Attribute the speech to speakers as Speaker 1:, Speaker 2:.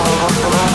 Speaker 1: Oh,